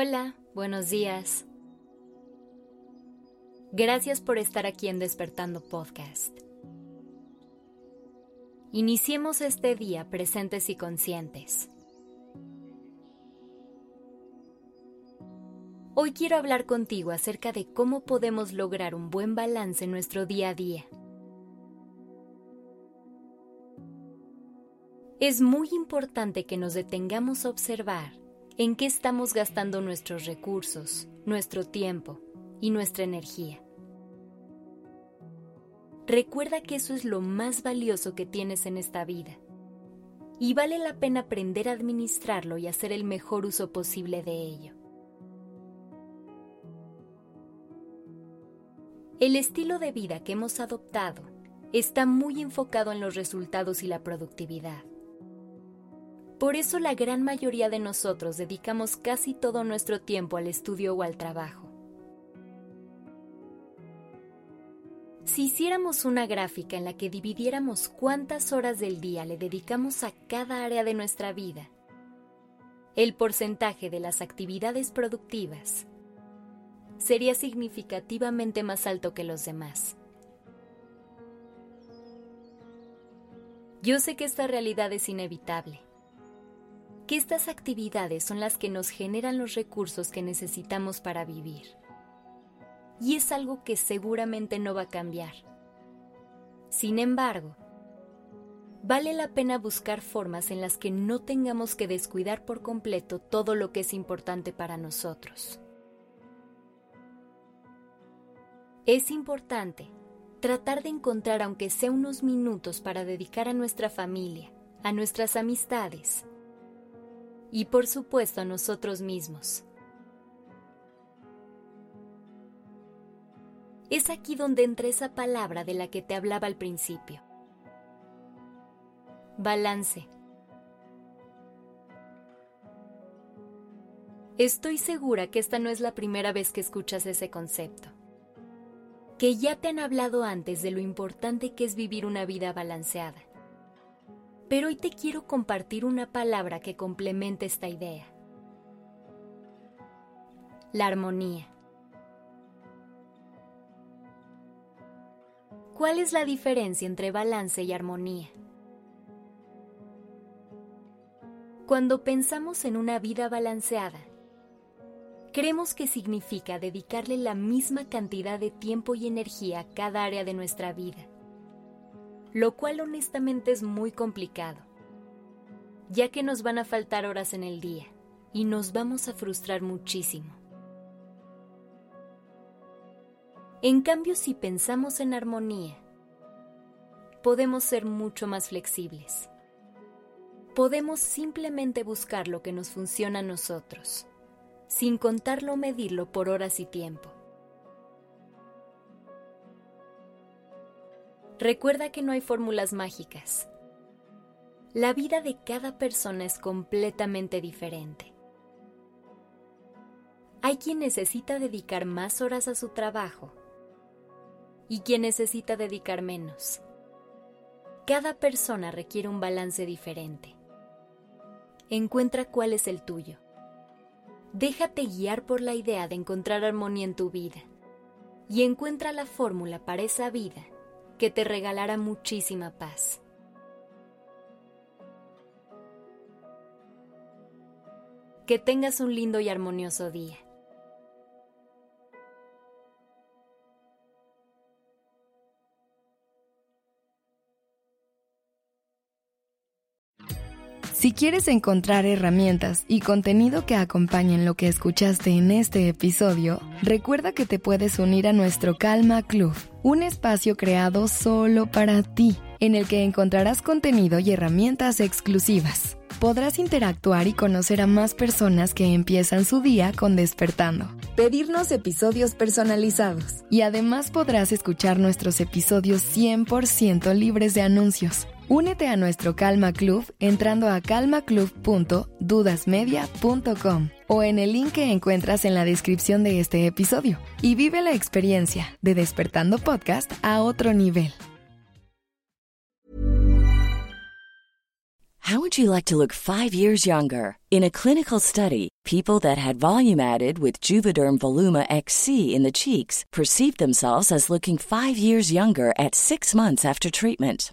Hola, buenos días. Gracias por estar aquí en Despertando Podcast. Iniciemos este día presentes y conscientes. Hoy quiero hablar contigo acerca de cómo podemos lograr un buen balance en nuestro día a día. Es muy importante que nos detengamos a observar en qué estamos gastando nuestros recursos, nuestro tiempo y nuestra energía. Recuerda que eso es lo más valioso que tienes en esta vida y vale la pena aprender a administrarlo y hacer el mejor uso posible de ello. El estilo de vida que hemos adoptado está muy enfocado en los resultados y la productividad. Por eso la gran mayoría de nosotros dedicamos casi todo nuestro tiempo al estudio o al trabajo. Si hiciéramos una gráfica en la que dividiéramos cuántas horas del día le dedicamos a cada área de nuestra vida, el porcentaje de las actividades productivas sería significativamente más alto que los demás. Yo sé que esta realidad es inevitable que estas actividades son las que nos generan los recursos que necesitamos para vivir. Y es algo que seguramente no va a cambiar. Sin embargo, vale la pena buscar formas en las que no tengamos que descuidar por completo todo lo que es importante para nosotros. Es importante tratar de encontrar aunque sea unos minutos para dedicar a nuestra familia, a nuestras amistades, y por supuesto a nosotros mismos. Es aquí donde entra esa palabra de la que te hablaba al principio. Balance. Estoy segura que esta no es la primera vez que escuchas ese concepto, que ya te han hablado antes de lo importante que es vivir una vida balanceada pero hoy te quiero compartir una palabra que complemente esta idea. La armonía. ¿Cuál es la diferencia entre balance y armonía? Cuando pensamos en una vida balanceada, creemos que significa dedicarle la misma cantidad de tiempo y energía a cada área de nuestra vida lo cual honestamente es muy complicado, ya que nos van a faltar horas en el día y nos vamos a frustrar muchísimo. En cambio, si pensamos en armonía, podemos ser mucho más flexibles. Podemos simplemente buscar lo que nos funciona a nosotros, sin contarlo o medirlo por horas y tiempo. Recuerda que no hay fórmulas mágicas. La vida de cada persona es completamente diferente. Hay quien necesita dedicar más horas a su trabajo y quien necesita dedicar menos. Cada persona requiere un balance diferente. Encuentra cuál es el tuyo. Déjate guiar por la idea de encontrar armonía en tu vida y encuentra la fórmula para esa vida que te regalará muchísima paz. Que tengas un lindo y armonioso día. Si quieres encontrar herramientas y contenido que acompañen lo que escuchaste en este episodio, recuerda que te puedes unir a nuestro Calma Club, un espacio creado solo para ti, en el que encontrarás contenido y herramientas exclusivas. Podrás interactuar y conocer a más personas que empiezan su día con despertando, pedirnos episodios personalizados y además podrás escuchar nuestros episodios 100% libres de anuncios. Únete a nuestro Calma Club entrando a calmaclub.dudasmedia.com o en el link que encuentras en la descripción de este episodio y vive la experiencia de Despertando Podcast a otro nivel. How would you like to look 5 years younger? In a clinical study, people that had volume added with Juvederm Voluma XC in the cheeks perceived themselves as looking 5 years younger at 6 months after treatment.